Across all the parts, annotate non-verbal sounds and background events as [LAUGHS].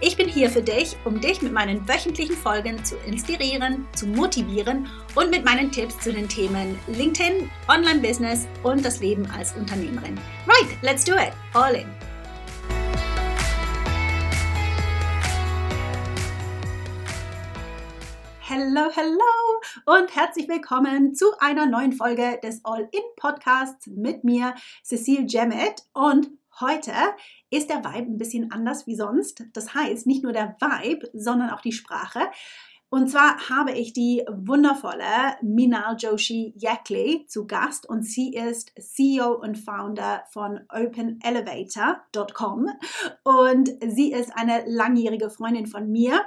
Ich bin hier für dich, um dich mit meinen wöchentlichen Folgen zu inspirieren, zu motivieren und mit meinen Tipps zu den Themen LinkedIn, Online-Business und das Leben als Unternehmerin. Right, let's do it. All in. Hello, hello und herzlich willkommen zu einer neuen Folge des All-In Podcasts mit mir, Cecile Jemmet. Und heute ist der Vibe ein bisschen anders wie sonst. Das heißt, nicht nur der Vibe, sondern auch die Sprache. Und zwar habe ich die wundervolle Minal Joshi Yakli zu Gast und sie ist CEO und Founder von OpenElevator.com und sie ist eine langjährige Freundin von mir.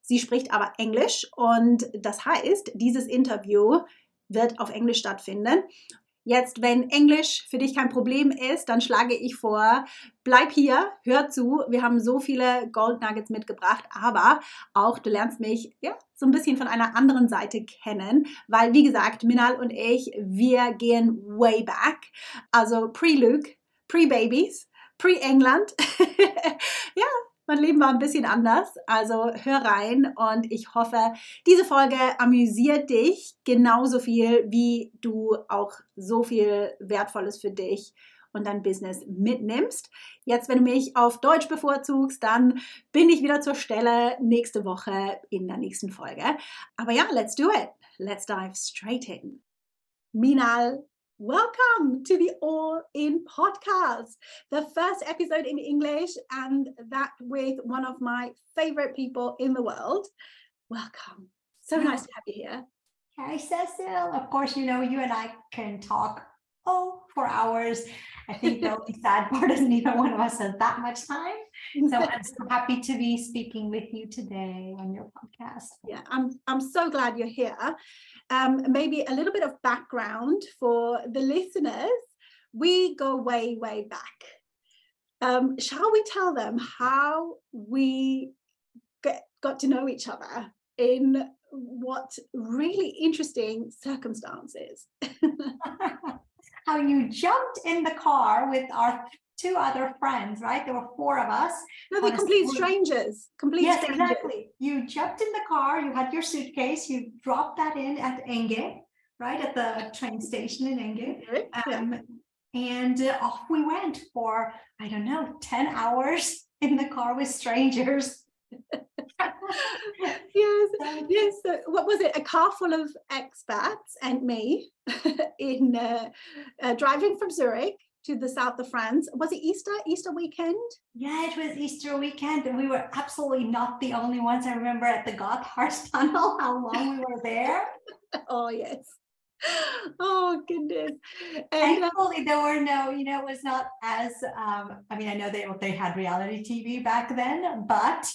Sie spricht aber Englisch und das heißt, dieses Interview wird auf Englisch stattfinden. Jetzt, wenn Englisch für dich kein Problem ist, dann schlage ich vor, bleib hier, hör zu. Wir haben so viele Gold Nuggets mitgebracht, aber auch du lernst mich ja, so ein bisschen von einer anderen Seite kennen, weil wie gesagt, Minal und ich, wir gehen way back. Also pre-Luke, pre-Babies, pre-England. [LAUGHS] ja, mein Leben war ein bisschen anders. Also hör rein und ich hoffe, diese Folge amüsiert dich genauso viel, wie du auch so viel Wertvolles für dich und dein Business mitnimmst. Jetzt, wenn du mich auf Deutsch bevorzugst, dann bin ich wieder zur Stelle nächste Woche in der nächsten Folge. Aber ja, let's do it. Let's dive straight in. Minal Welcome to the All In podcast, the first episode in English, and that with one of my favorite people in the world. Welcome. So nice to have you here. Hi, Cecil. Of course, you know, you and I can talk, oh, for hours. I think the only sad [LAUGHS] part is neither one of us has that much time. So I'm so happy to be speaking with you today on your podcast. Yeah, I'm I'm so glad you're here um, maybe a little bit of background for the listeners. We go way, way back. Um, shall we tell them how we get, got to know each other in what really interesting circumstances? [LAUGHS] [LAUGHS] how you jumped in the car with our two other friends, right? There were four of us. No, they're complete strangers. Complete yes, strangers. exactly. You jumped in the car, you had your suitcase, you dropped that in at Enge, right? At the train station in Enge. Um, and uh, off we went for, I don't know, 10 hours [LAUGHS] in the car with strangers. [LAUGHS] yes, yes. So what was it? A car full of expats and me [LAUGHS] in uh, uh, driving from Zurich to the south of France. Was it Easter? Easter weekend? Yeah, it was Easter weekend, and we were absolutely not the only ones. I remember at the Gotthard [LAUGHS] Tunnel how long we were there. [LAUGHS] oh yes. Oh goodness! And uh, Thankfully, there were no, you know, it was not as. Um, I mean, I know they they had reality TV back then, but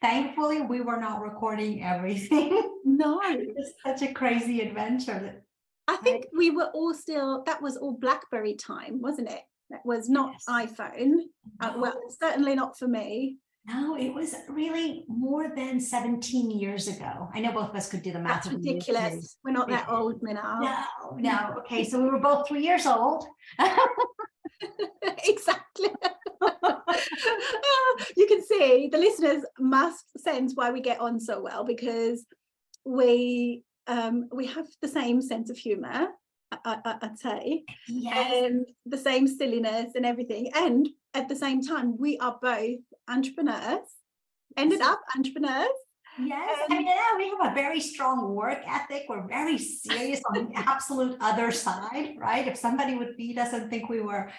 thankfully, we were not recording everything. [LAUGHS] No, it was such a crazy adventure I think we were all still, that was all Blackberry time, wasn't it? That was not yes. iPhone. No. Uh, well, certainly not for me. No, it was really more than 17 years ago. I know both of us could do the math. That's ridiculous. We're not that old, Minal. No, [LAUGHS] no. Okay, so we were both three years old. [LAUGHS] exactly. [LAUGHS] you can see the listeners must sense why we get on so well because we um, we have the same sense of humor I, would say yes. and the same silliness and everything and at the same time we are both entrepreneurs ended up entrepreneurs. Yes, um, I mean, yeah, uh, we have a very strong work ethic. We're very serious on the [LAUGHS] absolute other side, right? If somebody would beat us and think we were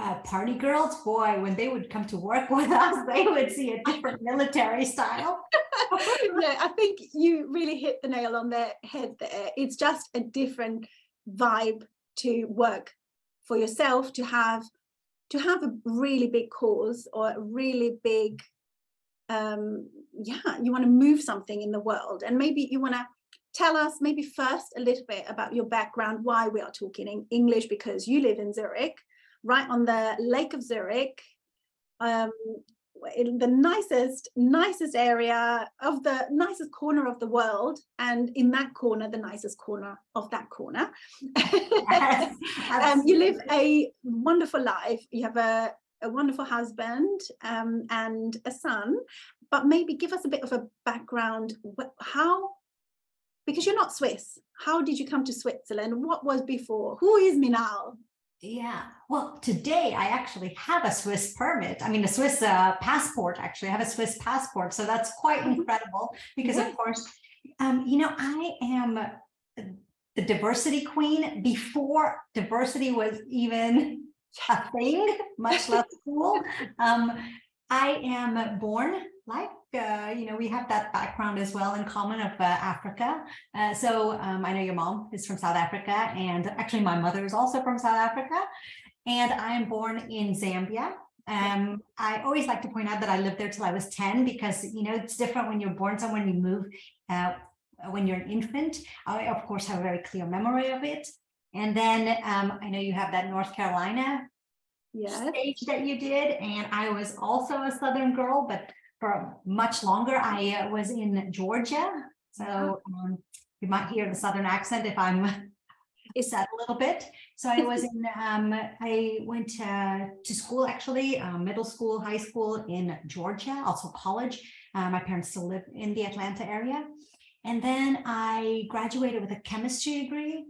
uh, party girls, boy, when they would come to work [LAUGHS] with us, they would see a different military style. [LAUGHS] yeah, I think you really hit the nail on the head there. It's just a different vibe to work for yourself to have to have a really big cause or a really big um yeah you want to move something in the world and maybe you want to tell us maybe first a little bit about your background why we are talking in english because you live in zurich right on the Lake of Zurich, um, in the nicest, nicest area of the nicest corner of the world, and in that corner, the nicest corner of that corner. Yes, [LAUGHS] um, you live a wonderful life. You have a, a wonderful husband um, and a son, but maybe give us a bit of a background. How because you're not Swiss. How did you come to Switzerland? What was before? Who is Minal? Yeah. Well, today I actually have a Swiss permit. I mean, a Swiss uh, passport, actually. I have a Swiss passport. So that's quite mm-hmm. incredible because, yeah. of course, um, you know, I am the diversity queen before diversity was even a thing, much less cool. [LAUGHS] Um, I am born like uh, you know we have that background as well in common of uh, Africa. Uh, so um, I know your mom is from South Africa, and actually my mother is also from South Africa, and I am born in Zambia. Um, I always like to point out that I lived there till I was ten because you know it's different when you're born somewhere and you move. Uh, when you're an infant, I of course have a very clear memory of it. And then um, I know you have that North Carolina yes. stage that you did, and I was also a Southern girl, but for much longer. I uh, was in Georgia, so um, you might hear the southern accent if I'm [LAUGHS] is that a little bit. So I was in, [LAUGHS] um, I went to, to school actually, uh, middle school, high school in Georgia, also college. Uh, my parents still live in the Atlanta area. And then I graduated with a chemistry degree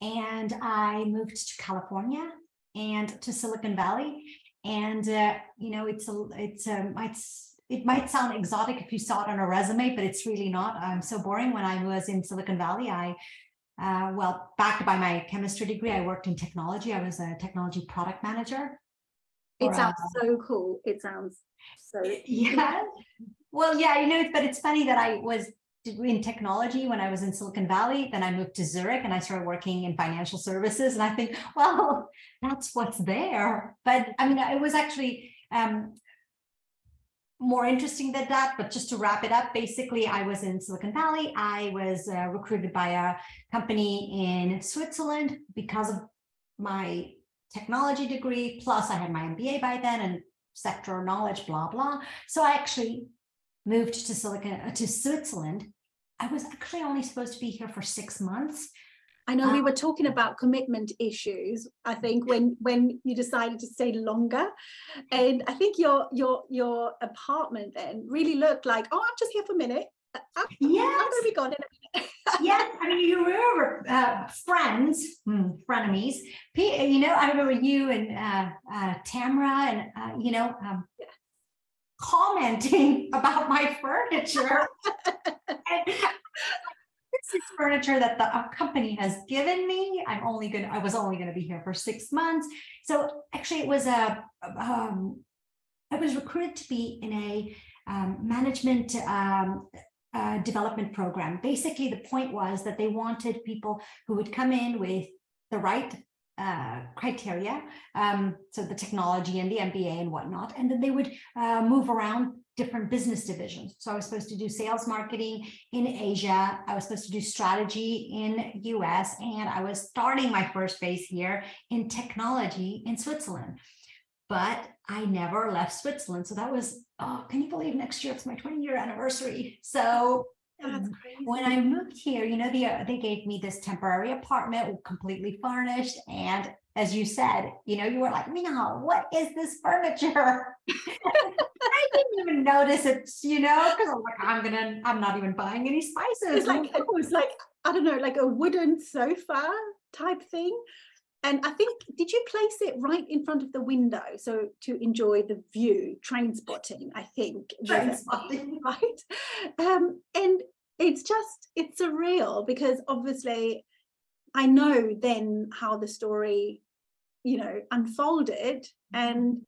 and I moved to California and to Silicon Valley. And, uh, you know, it's, a, it's, um, it's, it might sound exotic if you saw it on a resume, but it's really not. I'm so boring. When I was in Silicon Valley, I, uh, well, backed by my chemistry degree, I worked in technology. I was a technology product manager. It sounds uh, so cool. It sounds so. Yeah. Well, yeah, you know, but it's funny that I was in technology when I was in Silicon Valley. Then I moved to Zurich and I started working in financial services. And I think, [LAUGHS] well, that's what's there. But I mean, it was actually um, more interesting than that. But just to wrap it up, basically, I was in Silicon Valley. I was uh, recruited by a company in Switzerland because of my technology degree. Plus, I had my MBA by then and sector knowledge, blah, blah. So I actually moved to Silicon uh, to Switzerland. I was actually only supposed to be here for six months. I know we were talking about commitment issues. I think when when you decided to stay longer, and I think your your your apartment then really looked like oh I'm just here for a minute. I'm, yes. I'm going to be gone in a minute. yes, I mean you remember uh, friends, hmm, frenemies. You know, I remember you and uh, uh, Tamara and uh, you know. Um, yeah commenting [LAUGHS] about my furniture. Furniture that the company has given me. I'm only going I was only going to be here for six months. So actually it was a, um, I was recruited to be in a um, management um, uh, development program. Basically, the point was that they wanted people who would come in with the right uh, criteria, um, so the technology and the MBA and whatnot, and then they would uh, move around different business divisions. So I was supposed to do sales marketing in Asia. I was supposed to do strategy in US, and I was starting my first base here in technology in Switzerland. But I never left Switzerland. So that was, oh, can you believe next year it's my 20 year anniversary? So um, when I moved here, you know, the, they gave me this temporary apartment completely furnished and as you said, you know, you were like, Mina, what is this furniture? [LAUGHS] I didn't even notice it, you know, because I'm like, I'm gonna, I'm not even buying any spices. It's like it was like, I don't know, like a wooden sofa type thing. And I think did you place it right in front of the window so to enjoy the view? Train spotting, I think. Train [LAUGHS] spotting, right? Um, and it's just it's surreal because obviously I know then how the story, you know, unfolded, and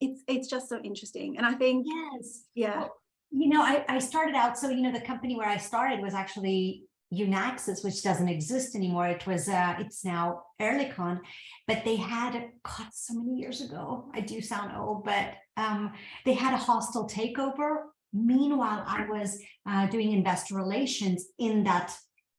it's it's just so interesting. And I think yes, yeah. Well, you know, I, I started out so you know the company where I started was actually Unaxis, which doesn't exist anymore. It was uh, it's now Oerlikon, but they had God so many years ago. I do sound old, but um, they had a hostile takeover. Meanwhile, I was uh, doing investor relations in that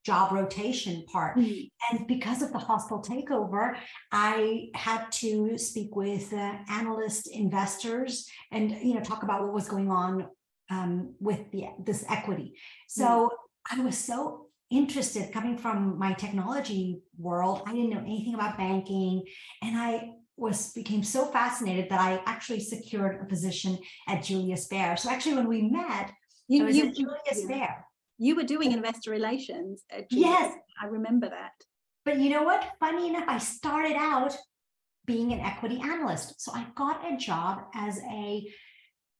job rotation part. Mm-hmm. And because of the hostile takeover, I had to speak with uh, analyst investors and you know talk about what was going on um, with the this equity. So mm-hmm. I was so interested coming from my technology world. I didn't know anything about banking, and I was became so fascinated that I actually secured a position at Julius Baer. So actually, when we met, you, was you, Julius Baer. You were doing investor relations. yes, I remember that. But you know what? Funny enough, I started out being an equity analyst. So I got a job as a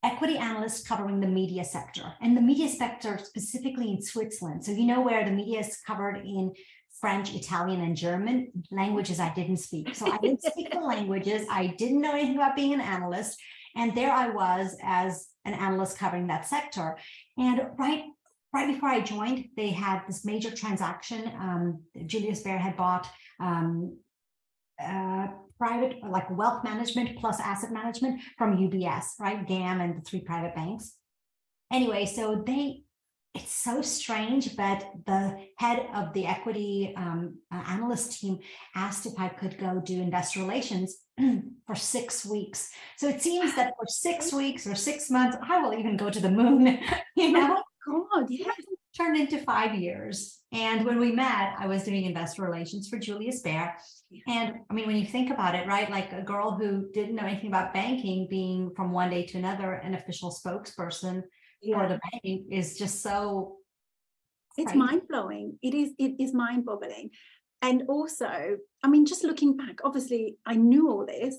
equity analyst covering the media sector and the media sector specifically in Switzerland. So you know where the media is covered in French, Italian, and German languages I didn't speak. So I didn't speak the languages. I didn't know anything about being an analyst. And there I was as an analyst covering that sector. And right right before I joined, they had this major transaction. Um, Julius Baer had bought um, uh, private, like wealth management plus asset management from UBS, right? GAM and the three private banks. Anyway, so they, it's so strange, but the head of the equity um, uh, analyst team asked if I could go do investor relations [CLEARS THROAT] for six weeks. So it seems that for six weeks or six months, I will even go to the moon, [LAUGHS] you know? God, yeah. Turned into five years. And when we met, I was doing investor relations for Julius Baer. And I mean, when you think about it, right, like a girl who didn't know anything about banking being from one day to another an official spokesperson yeah. for the bank is just so. It's mind blowing. It is. It is mind boggling. And also, I mean, just looking back, obviously, I knew all this.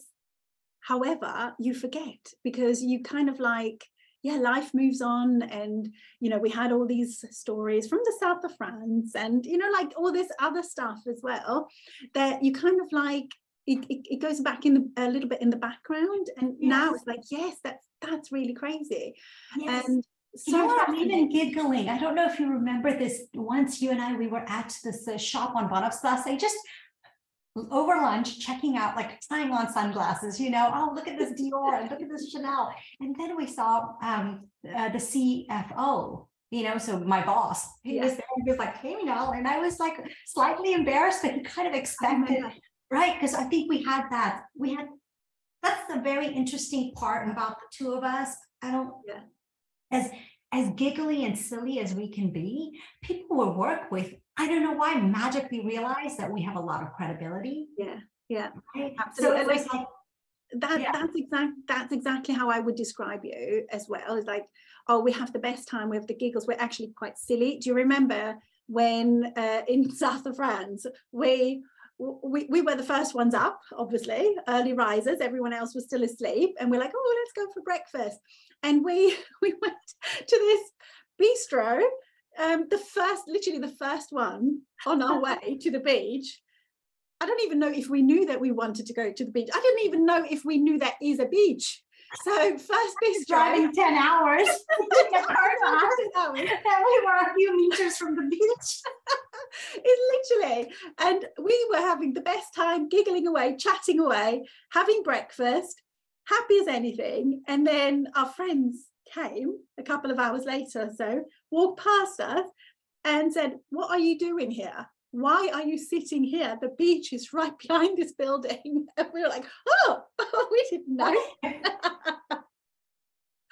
However, you forget because you kind of like yeah, life moves on. And, you know, we had all these stories from the south of France and, you know, like all this other stuff as well that you kind of like, it, it, it goes back in the, a little bit in the background. And yes. now it's like, yes, that's, that's really crazy. Yes. And so you know I'm even giggling. I don't know if you remember this. Once you and I, we were at this uh, shop on Bahnhofstrasse, just over lunch checking out like trying on sunglasses you know oh look at this dior and look at this chanel and then we saw um, uh, the cfo you know so my boss he yeah. was there and he was like hey you know and i was like slightly embarrassed but he kind of expected oh right because i think we had that we had that's the very interesting part about the two of us i don't yeah. as as giggly and silly as we can be people we work with I don't know why magically realize that we have a lot of credibility. Yeah, yeah, right? absolutely. So like, that yeah. that's exact that's exactly how I would describe you as well. It's like, oh, we have the best time, we have the giggles, we're actually quite silly. Do you remember when uh, in [LAUGHS] south of France we we, we were the first ones up, obviously, early risers. Everyone else was still asleep. And we're like, oh, let's go for breakfast. And we [LAUGHS] we went to this bistro um, the first, literally the first one on our [LAUGHS] way to the beach. I don't even know if we knew that we wanted to go to the beach. I didn't even know if we knew that is a beach. So first beach driving 10 hours [LAUGHS] in a car and [LAUGHS] we were a few meters from the beach. it's literally, and we were having the best time giggling away, chatting away, having breakfast, happy as anything. And then our friends came a couple of hours later so, walked past us and said, What are you doing here? Why are you sitting here? The beach is right [LAUGHS] behind this building. [LAUGHS] And we were like, Oh, [LAUGHS] we didn't know.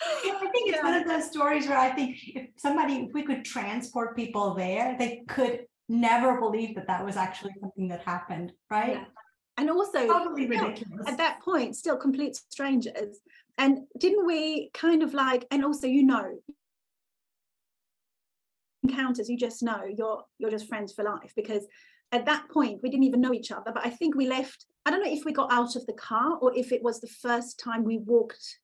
I think it's one of those stories where I think if somebody, if we could transport people there, they could never believe that that was actually something that happened, right? Yeah. And also, totally ridiculous. At that point, still complete strangers. And didn't we kind of like, and also, you know, encounters, you just know you're you're just friends for life because at that point we didn't even know each other but i think we left i don't know if we got out of the car or if it was the first time we walked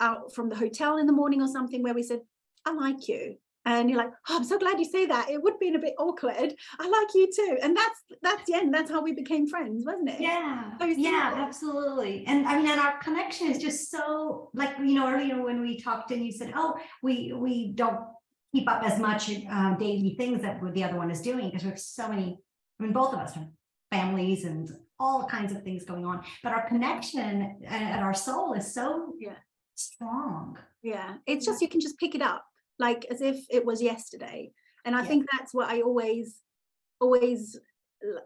out from the hotel in the morning or something where we said i like you. And you're like oh i'm so glad you say that. It would be a bit awkward. I like you too. And that's that's the end. That's how we became friends wasn't it? Yeah. So yeah absolutely. And i mean and our connection is just so like you know earlier when we talked and you said oh we we don't keep up as much uh, daily things that the other one is doing because we have so many I mean, both of us have families and all kinds of things going on, but our connection and our soul is so yeah. strong. Yeah. It's just, you can just pick it up like as if it was yesterday. And I yeah. think that's what I always, always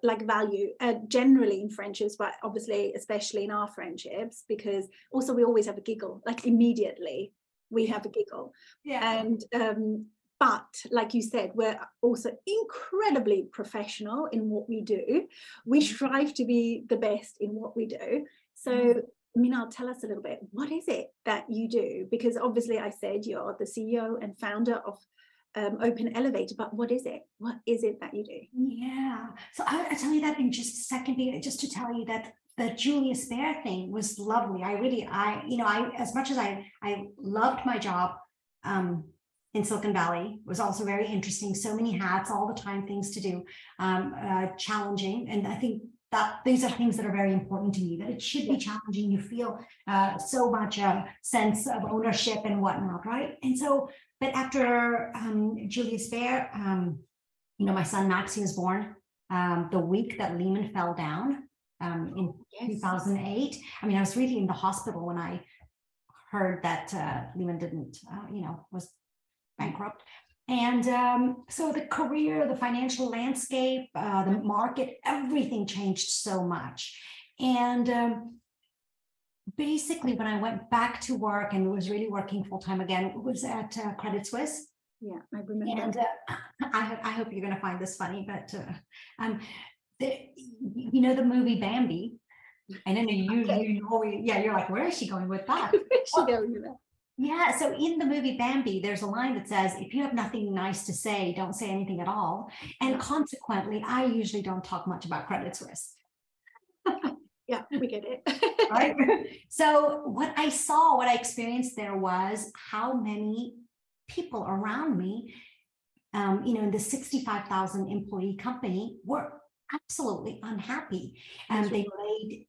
like value uh, generally in friendships but obviously especially in our friendships because also we always have a giggle like immediately we have a giggle yeah and um but like you said we're also incredibly professional in what we do we mm-hmm. strive to be the best in what we do so mm-hmm. Minal, tell us a little bit. What is it that you do? Because obviously, I said you're the CEO and founder of um, Open Elevator, but what is it? What is it that you do? Yeah. So I, will tell you that in just a second. Just to tell you that the Julius Baer thing was lovely. I really, I, you know, I as much as I, I loved my job. Um, in Silicon Valley was also very interesting. So many hats, all the time, things to do, um, uh, challenging. And I think that these are things that are very important to me, that it should be challenging. You feel uh, so much a uh, sense of ownership and whatnot, right? And so, but after um, Julius Baer, um, you know, my son Maxie was born um, the week that Lehman fell down um, in yes. 2008. I mean, I was really in the hospital when I heard that uh, Lehman didn't, uh, you know, was bankrupt. And um, so the career, the financial landscape, uh, the market, everything changed so much. And um, basically, when I went back to work and was really working full time again, it was at uh, Credit Suisse. Yeah, I remember. And uh, [LAUGHS] I, I hope you're going to find this funny, but uh, um, the, you know the movie Bambi. And then you, [LAUGHS] okay. you know, yeah, you're like, where is she going with that? where is she going with that? Yeah. So in the movie Bambi, there's a line that says, if you have nothing nice to say, don't say anything at all. And consequently, I usually don't talk much about Credit Suisse. [LAUGHS] yeah, we get it. [LAUGHS] right. So what I saw, what I experienced there was how many people around me, um, you know, in the 65,000 employee company were absolutely unhappy. And they made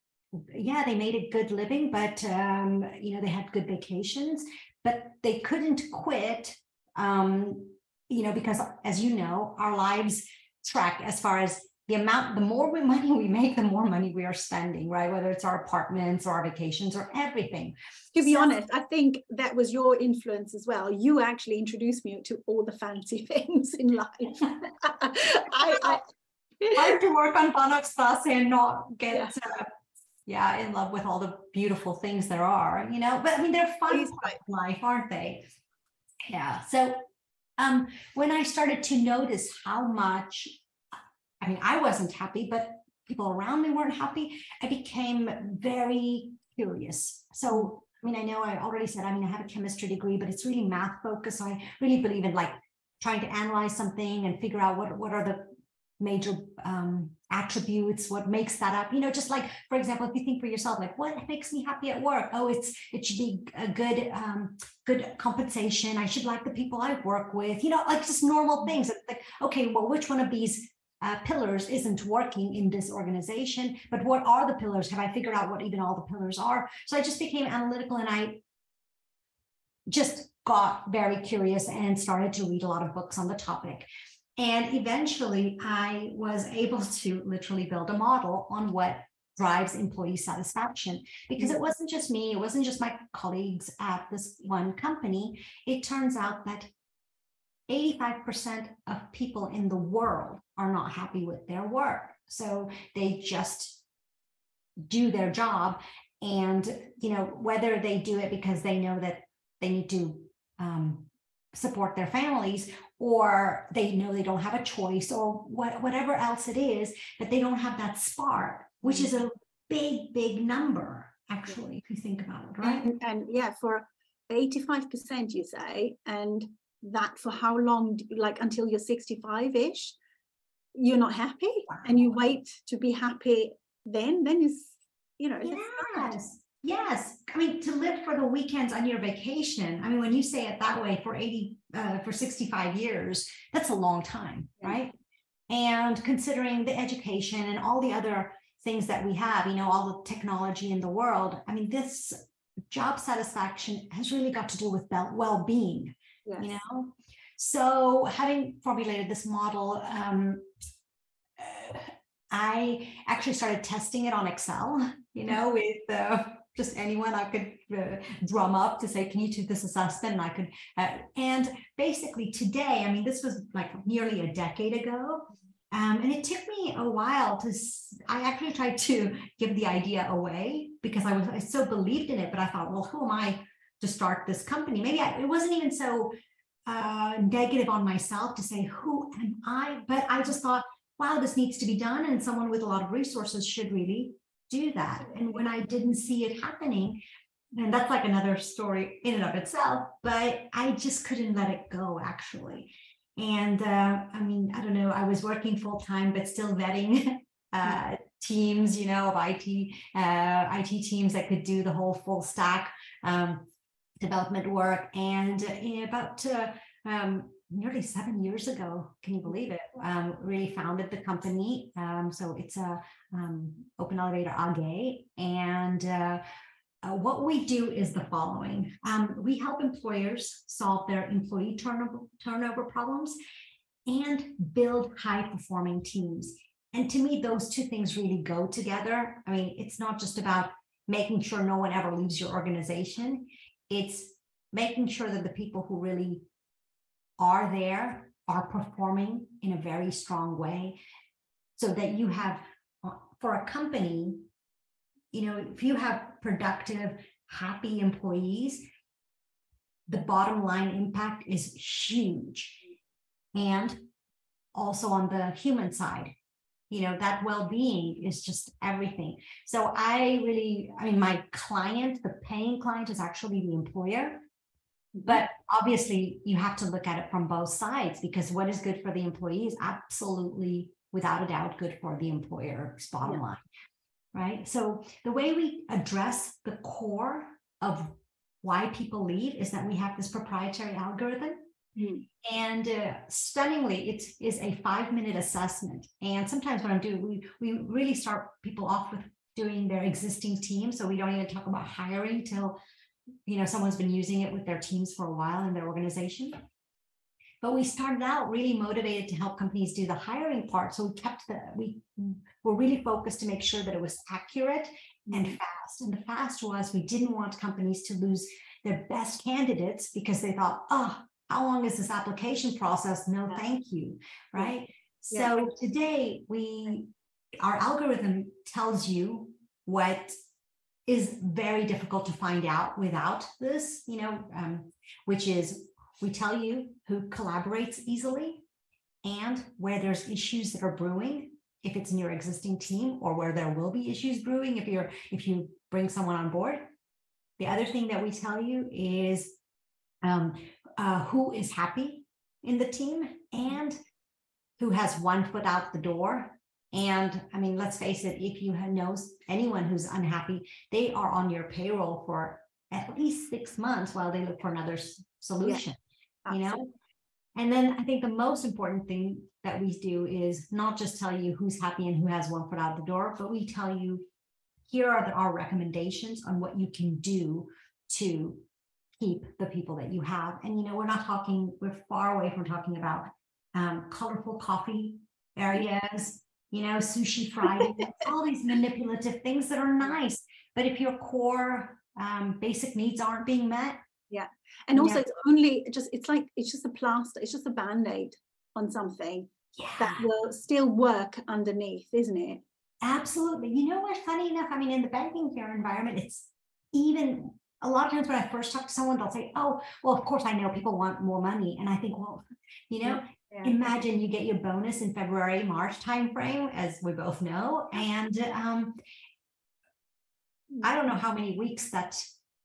yeah, they made a good living, but um, you know, they had good vacations, but they couldn't quit. Um, you know, because as you know, our lives track as far as the amount, the more [LAUGHS] money we make, the more money we are spending, right? Whether it's our apartments or our vacations or everything. To be so, honest, I think that was your influence as well. You actually introduced me to all the fancy [LAUGHS] things in life. [LAUGHS] I, I, hard to work on Bahnhofstrasse and not get yeah. uh, yeah, in love with all the beautiful things there are, you know, but I mean, they're fun life, aren't they? Yeah. So um, when I started to notice how much, I mean, I wasn't happy, but people around me weren't happy, I became very curious. So, I mean, I know I already said, I mean, I have a chemistry degree, but it's really math focused. So I really believe in like trying to analyze something and figure out what, what are the major um, attributes what makes that up you know just like for example if you think for yourself like what makes me happy at work? Oh it's it should be a good um, good compensation. I should like the people i work with you know like just normal things. Like okay well which one of these uh, pillars isn't working in this organization? But what are the pillars? Have i figured out what even all the pillars are? So i just became analytical and i just got very curious and started to read a lot of books on the topic and eventually, I was able to literally build a model on what drives employee satisfaction because it wasn't just me, it wasn't just my colleagues at this one company. It turns out that 85% of people in the world are not happy with their work. So they just do their job. And, you know, whether they do it because they know that they need to um, support their families or they know they don't have a choice or what, whatever else it is but they don't have that spark which is a mm-hmm. big big number actually if you think about it right and, and yeah for 85% you say and that for how long like until you're 65ish you're not happy wow. and you wait to be happy then then is you know yes yes i mean to live for the weekends on your vacation i mean when you say it that way for 80 uh, for 65 years that's a long time yeah. right and considering the education and all the other things that we have you know all the technology in the world i mean this job satisfaction has really got to do with well-being yes. you know so having formulated this model um, I actually started testing it on Excel, you know, [LAUGHS] with uh, just anyone I could uh, drum up to say, can you do this assessment? And I could, uh, and basically today, I mean, this was like nearly a decade ago. Um, and it took me a while to, I actually tried to give the idea away because I was, I so believed in it, but I thought, well, who am I to start this company? Maybe I, it wasn't even so uh, negative on myself to say, who am I? But I just thought, wow, this needs to be done. And someone with a lot of resources should really do that. And when I didn't see it happening, and that's like another story in and of itself, but I just couldn't let it go actually. And uh, I mean, I don't know, I was working full time, but still vetting [LAUGHS] uh, teams, you know, of IT, uh, IT teams that could do the whole full stack um, development work. And about uh, um, nearly seven years ago. Can you believe it? Um, really founded the company. Um, so it's a um, Open Elevator AG, and uh, uh, what we do is the following: um, we help employers solve their employee turnover turnover problems and build high performing teams. And to me, those two things really go together. I mean, it's not just about making sure no one ever leaves your organization. It's making sure that the people who really are there, are performing in a very strong way, so that you have, uh, for a company, you know, if you have productive, happy employees, the bottom line impact is huge. And also on the human side, you know, that well being is just everything. So I really, I mean, my client, the paying client is actually the employer but obviously you have to look at it from both sides because what is good for the employee is absolutely without a doubt good for the employer's bottom yeah. line right so the way we address the core of why people leave is that we have this proprietary algorithm mm. and uh, stunningly it is a five minute assessment and sometimes what i'm doing we we really start people off with doing their existing team so we don't even talk about hiring till you know someone's been using it with their teams for a while in their organization. But we started out really motivated to help companies do the hiring part. So we kept the we were really focused to make sure that it was accurate and mm-hmm. fast. And the fast was we didn't want companies to lose their best candidates because they thought oh how long is this application process? No thank you right? Yeah. so today we our algorithm tells you what is very difficult to find out without this, you know, um, which is we tell you who collaborates easily and where there's issues that are brewing if it's in your existing team or where there will be issues brewing if you're if you bring someone on board. The other thing that we tell you is um, uh, who is happy in the team and who has one foot out the door and I mean, let's face it, if you know anyone who's unhappy, they are on your payroll for at least six months while they look for another solution, yeah, you know? And then I think the most important thing that we do is not just tell you who's happy and who has one foot out the door, but we tell you here are the, our recommendations on what you can do to keep the people that you have. And, you know, we're not talking, we're far away from talking about um, colorful coffee areas you know, sushi Friday, [LAUGHS] all these manipulative things that are nice. But if your core um, basic needs aren't being met, yeah. And also, yeah. it's only just, it's like, it's just a plaster, it's just a band aid on something yeah. that will still work underneath, isn't it? Absolutely. You know what? Funny enough, I mean, in the banking care environment, it's even a lot of times when I first talk to someone, they'll say, Oh, well, of course, I know people want more money. And I think, well, you know, yeah. Imagine you get your bonus in February, March timeframe, as we both know. And um, I don't know how many weeks that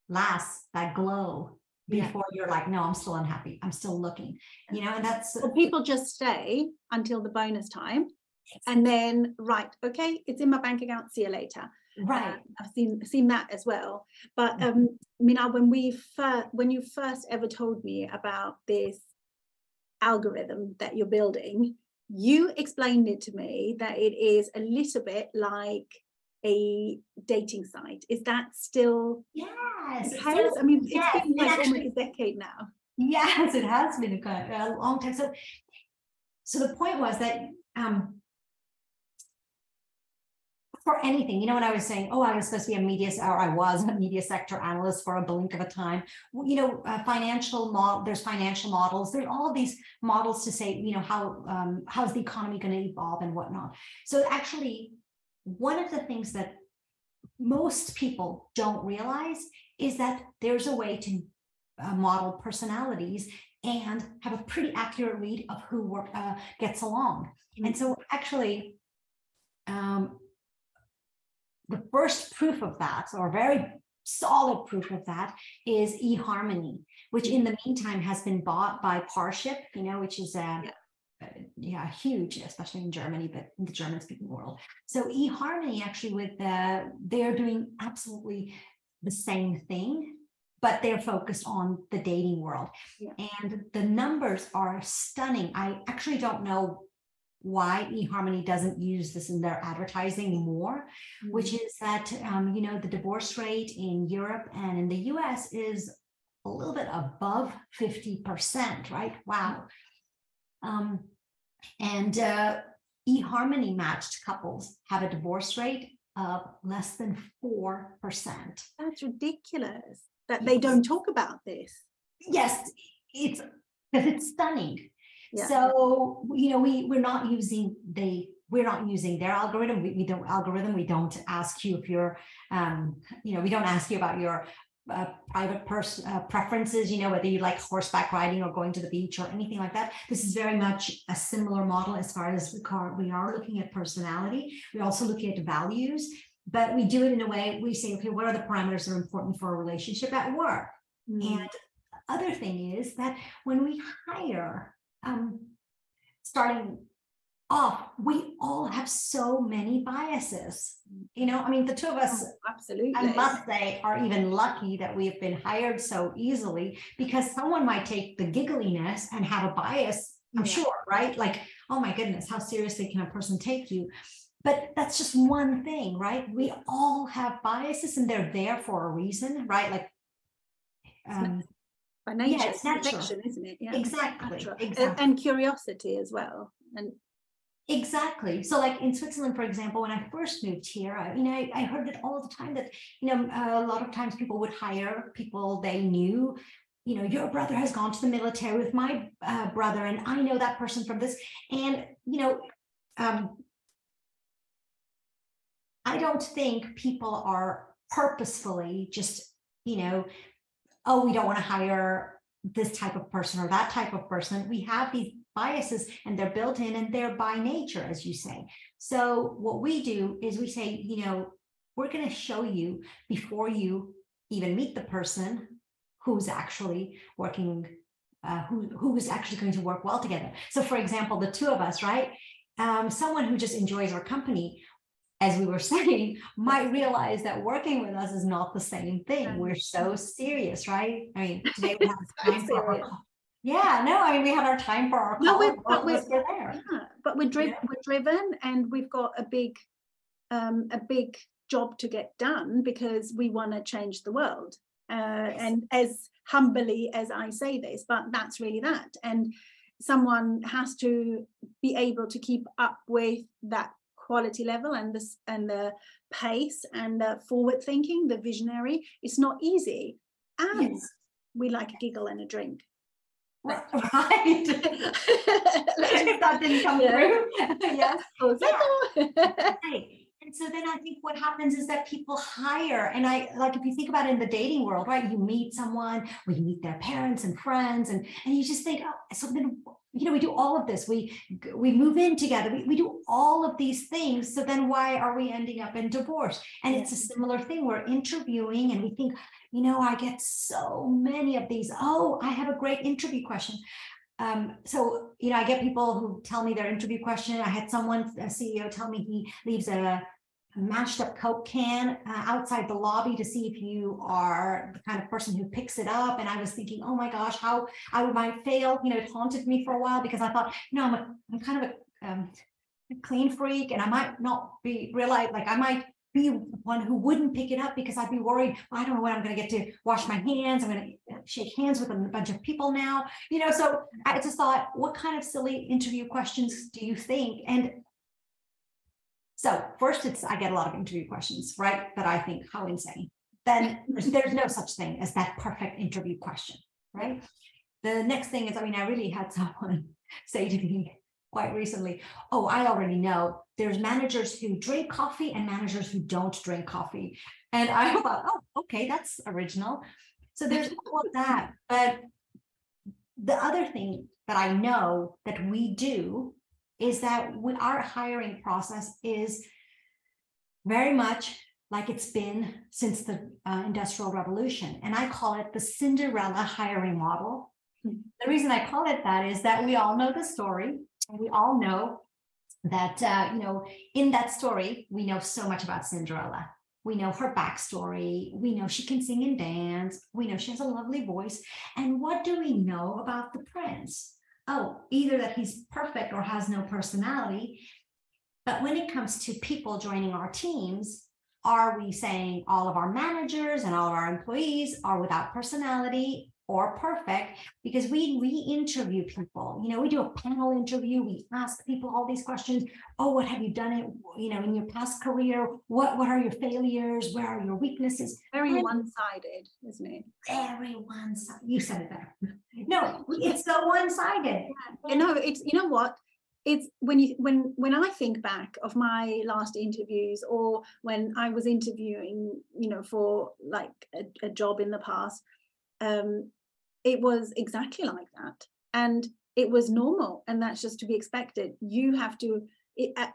lasts, that glow before yeah. you're like, no, I'm still unhappy. I'm still looking, you know, and that's well, people just stay until the bonus time and then right okay it's in my bank account see you later right uh, i've seen seen that as well but um mina when we first when you first ever told me about this algorithm that you're building you explained it to me that it is a little bit like a dating site. Is that still yes so- i mean it's yes, been it like actually- almost a decade now. Yes, it has been a, a long time. So, so the point was that um, for anything, you know, when I was saying, oh, I was supposed to be a media, or I was a media sector analyst for a blink of a time. You know, uh, financial model. There's financial models. There's all these models to say, you know, how um, how's the economy going to evolve and whatnot. So actually, one of the things that most people don't realize is that there's a way to uh, model personalities and have a pretty accurate read of who work, uh, gets along. And so actually, um, the first proof of that, or very solid proof of that, is eHarmony, which in the mm-hmm. meantime has been bought by Parship, you know, which is a Yeah. yeah, huge, especially in Germany, but in the German speaking world. So eHarmony actually with the, they're doing absolutely the same thing, but they're focused on the dating world. Yeah. And the numbers are stunning. I actually don't know why eHarmony doesn't use this in their advertising more, which Mm. is that, um, you know, the divorce rate in Europe and in the US is a little bit above 50%, right? Wow. Um, and uh, eHarmony matched couples have a divorce rate of less than 4%. that's ridiculous that they don't talk about this Yes, it's because it's stunning. Yeah. So, you know, we we're not using the we're not using their algorithm. We, we don't algorithm. We don't ask you if you're, um, you know, we don't ask you about your uh, private person uh, preferences. You know, whether you like horseback riding or going to the beach or anything like that. This is very much a similar model as far as we are, we are looking at personality. We're also looking at values, but we do it in a way we say, okay, what are the parameters that are important for a relationship at work? Mm. And other thing is that when we hire, um, starting off, we all have so many biases. You know, I mean, the two of us, Oh, absolutely I must say, are even lucky that we have been hired so easily because someone might take the giggliness and have a bias, I'm Yeah. sure, right? Like, oh my goodness, how seriously can a person take you? But that's just one thing, right? We all have biases and they're there for a reason, right? Like, um, by nature it's natural. connection, isn't it yeah Exactly, Natural. And- and curiosity as well and Exactly. So, like in Switzerland, for example, when I first moved here, I, you know, I, I heard it all the time that, you know, a lot of times people would hire people they knew. You know, your brother has gone to the military with my uh, brother, and I know that person from this. And, you know, um, I don't think people are purposefully just, you know, oh, we don't want to hire this type of person or that type of person. We have these biases and they're built in and they're by nature, as you say. So what we do is we say, you know, we're going to show you before you even meet the person who's actually working, uh, who who is actually going to work well together. So, for example, the two of us, right? Um, someone who just enjoys our company, as we were [LAUGHS] saying, might realize that working with us is not the same thing. We're so serious, right? I mean, today we have [LAUGHS] time for our Yeah, no, I mean, we have our time for our No, call. we- both but of we- us were there. yeah, but we're driven Yeah. we're driven and we've got a big um a big job to get done because we want to change the world uh, Yes. and as humbly as i say this but that's really that and someone has to be able to keep up with that quality level and this and the pace and the forward thinking the visionary it's not easy and Yes. we like a giggle and a drink Right. [LAUGHS] [LAUGHS] that didn't come Yeah. through. yes. [LAUGHS] yeah. Right. And so then I think what happens is that people hire, and I like if you think about it in the dating world, right? You meet someone, or you meet their parents and friends, and and you just think, oh, so then you know we do all of this. We we move in together. We, we do all of these things. So then why are we ending up in divorce? And it's a similar thing. We're interviewing, and we think, you know, I get so many of these. Oh, I have a great interview question. um, so you know, I get people who tell me their interview question. I had someone, a CEO, tell me he leaves a mashed up Coke can uh, outside the lobby to see if you are the kind of person who picks it up. And I was thinking, oh my gosh, how I would might fail. You know, it haunted me for a while because I thought, you know, I'm a, I'm kind of a, um, clean freak, and I might not be realize like I might be one who wouldn't pick it up because I'd be worried. I don't know when I'm going to get to wash my hands. I'm going to shake hands with a bunch of people now. You know, so I just thought, what kind of silly interview questions do you think? And so first, it's I get a lot of interview questions, right? That I think how insane. Then there's, there's no such thing as that perfect interview question, right? The next thing is, I mean, I really had [LAUGHS] someone say to me, quite recently. Oh, I already know there's managers who drink coffee and managers who don't drink coffee. And I [LAUGHS] thought, oh, okay, that's original. So there's all of that. But the other thing that I know that we do is that we, our hiring process is very much like it's been since the uh, Industrial Revolution. And I call it the Cinderella hiring model. Hmm. The reason I call it that is that we all know the story and we all know that, uh, you know, in that story, we know so much about Cinderella. We know her backstory. We know she can sing and dance. We know she has a lovely voice. And what do we know about the prince? Oh, either that he's perfect or has no personality. But when it comes to people joining our teams, are we saying all of our managers and all of our employees are without personality or perfect because we we interview people. You know we do a panel interview we ask people all these questions. Oh what have you done it you know in your past career? What what are your failures? Where are your weaknesses? Very and one-sided isn't it? Very one-sided. You said it better. [LAUGHS] No it's so one-sided. Yeah. you know it's you know what? It's when you when when i think back of my last interviews or when i was interviewing you know for like a, a job in the past um, it was exactly like that. And it was normal. And that's just to be expected. You have to,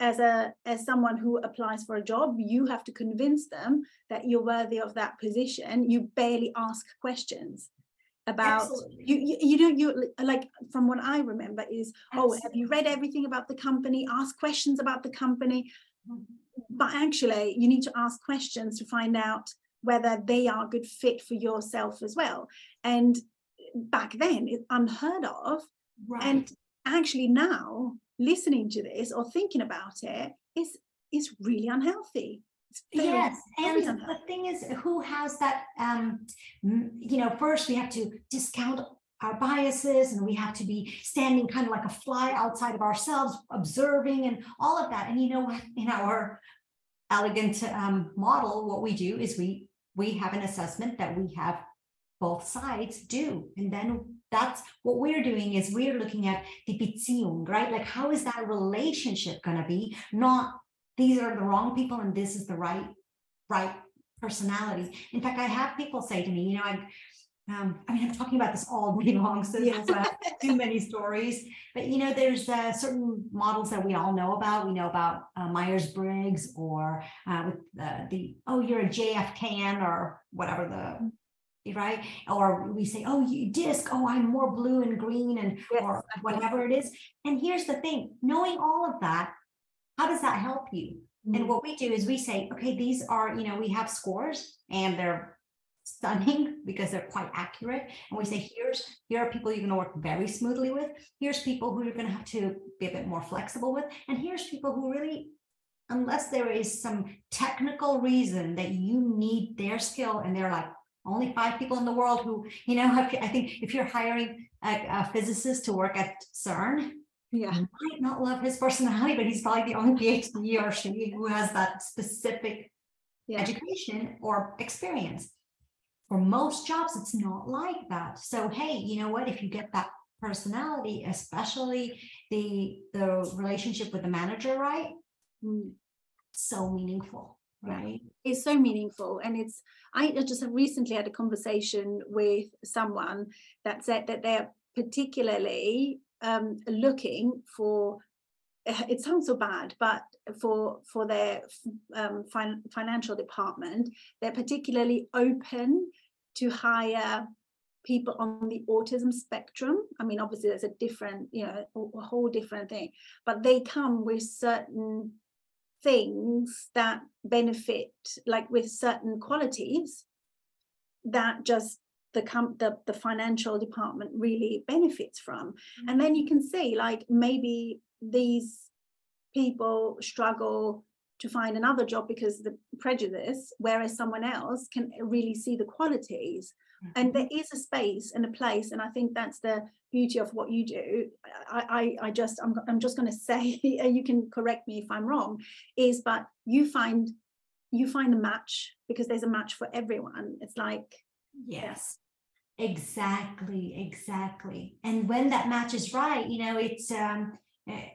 as a as someone who applies for a job you have to convince them that you're worthy of that position you barely ask questions about you, you you know you like from what i remember is Absolutely. oh have you read everything about the company ask questions about the company mm-hmm. but actually you need to ask questions to find out whether they are a good fit for yourself as well. And back then, it's unheard of. Right. And actually now, listening to this or thinking about it is is really unhealthy. Very, yes, and unhealthy. the thing is, who has that? Um, you know, first we have to discount our biases and we have to be standing kind of like a fly outside of ourselves observing and all of that and you know in our elegant um, model what we do is we we have an assessment that we have both sides do. And then that's what we're doing is we're looking at the Beziehung, right? Like how is that relationship going to be? Not these are the wrong people and this is the right, right personality. In fact, I have people say to me, you know, I um, I mean, I'm talking about this all [LAUGHS] day long, so there's uh, too many stories. But you know, there's uh, certain models that we all know about. We know about uh, Myers Briggs, or uh, with the, the oh, you're a JFKN or whatever the right, or we say oh, you disc. Oh, I'm more blue and green, and yes. or whatever it is. And here's the thing: knowing all of that, how does that help you? Mm-hmm. And what we do is we say, okay, these are you know we have scores, and they're stunning [LAUGHS] because they're quite accurate. And we say, here's here are people you're going to work very smoothly with. Here's people who you're going to have to be a bit more flexible with. And here's people who really, unless there is some technical reason that you need their skill, and they're like only five people in the world who, you know, have, I think if you're hiring a, a physicist to work at CERN, yeah. You might not love his personality, but he's probably the only [LAUGHS] PhD or she who has that specific yeah. education or experience for most jobs, it's not like that. So, hey, you know what? If you get that personality, especially the the relationship with the manager, right? Mm. So meaningful, right? It's so meaningful, and it's. I just recently had a conversation with someone that said that they're particularly um, looking for [SIGHS] it sounds so bad, but for for their um, fin- financial department, they're particularly open to hire people on the autism spectrum. I mean, obviously, there's a different, you know, a, a whole different thing, but they come with certain things that benefit, like with certain qualities that just the com- the, the financial department really benefits from mm-hmm. and then you can see like maybe these people struggle to find another job because the prejudice, whereas someone else can really see the qualities. Mm-hmm. And there is a space and a place, and I think that's the beauty of what you do. I, I, I just, I'm, I'm just going [LAUGHS] to say, you can correct me if I'm wrong, is but you find, you find a match because there's a match for everyone. It's like, yes, exactly, exactly. And when that match is right, you know, it's, um, eh,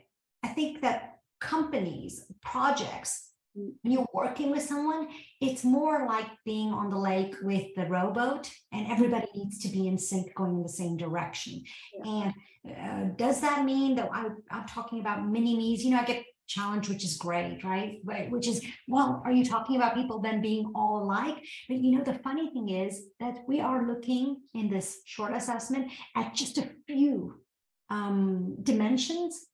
I think that companies, projects, when you're working with someone, it's more like being on the lake with the rowboat, and everybody needs to be in sync, going in the same direction. Yeah. And uh, does that mean that I, I'm talking about mini me's? You know, I get challenged, which is great, right? Which is, well, are you talking about people then being all alike? But you know, the funny thing is that we are looking in this short assessment at just a few um, dimensions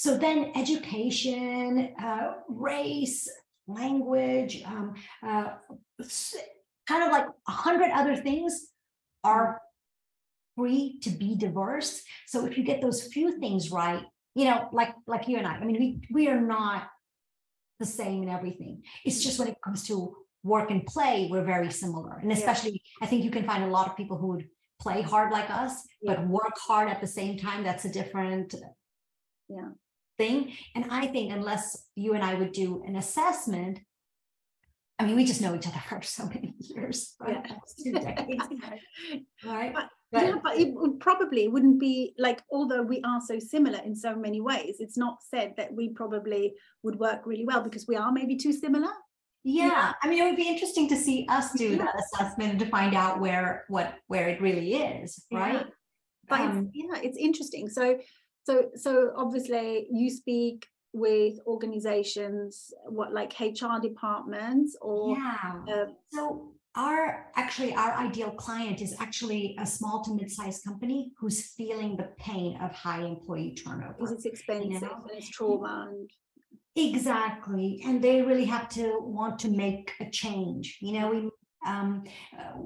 so then education, uh, race, language, um, uh, kind of like a hundred other things are free to be diverse. So if you get those few things right, you know, like like you and I, I mean, we we are not the same in everything. It's just when it comes to work and play, we're very similar. And especially, yeah. I think you can find a lot of people who would play hard like us, yeah. but work hard at the same time. That's a different yeah thing. And I think unless you and I would do an assessment, I mean, we just know each other [LAUGHS] for so many years, right? Yeah. [LAUGHS] Two decades, [LAUGHS] right? But, but, yeah, but it would probably wouldn't be like, although we are so similar in so many ways, it's not said that we probably would work really well because we are maybe too similar. Yeah. yeah. I mean, it would be interesting to see us do yeah. that assessment to find out where what where it really is, right? But um, it's, yeah, it's interesting. So so so obviously you speak with organizations what like hr departments or yeah. uh, so our actually our ideal client is actually a small to mid-sized company who's feeling the pain of high employee turnover. Because it's expensive you know? and it's trauma and exactly. And they really have to want to make a change. You know we um, uh,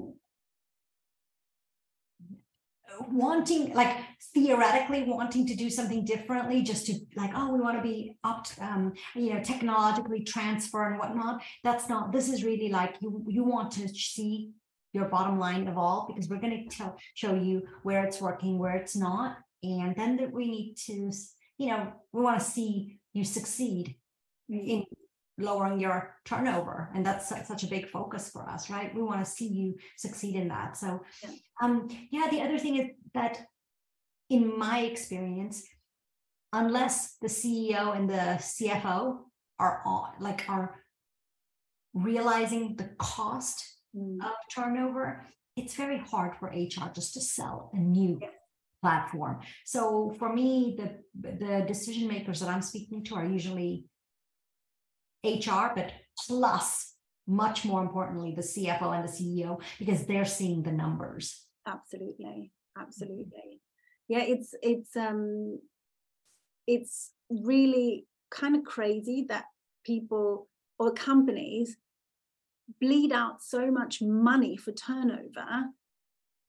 wanting like theoretically wanting to do something differently just to like oh we want to be up um, you know technologically transfer and whatnot. That's not this is really like you you want to see your bottom line evolve because we're going to tell show you where it's working where it's not. And then that we need to you know we want to see you succeed in lowering your turnover and that's such a big focus for us right we want to see you succeed in that so yeah. um yeah the other thing is that in my experience unless the ceo and the cfo are all, like are realizing the cost mm. of turnover it's very hard for hr just to sell a new yeah. platform so for me the the decision makers that i'm speaking to are usually HR, but plus, much more importantly, the CFO and the CEO, because they're seeing the numbers. Absolutely. Absolutely. Yeah, it's it's um it's really kind of crazy that people or companies bleed out so much money for turnover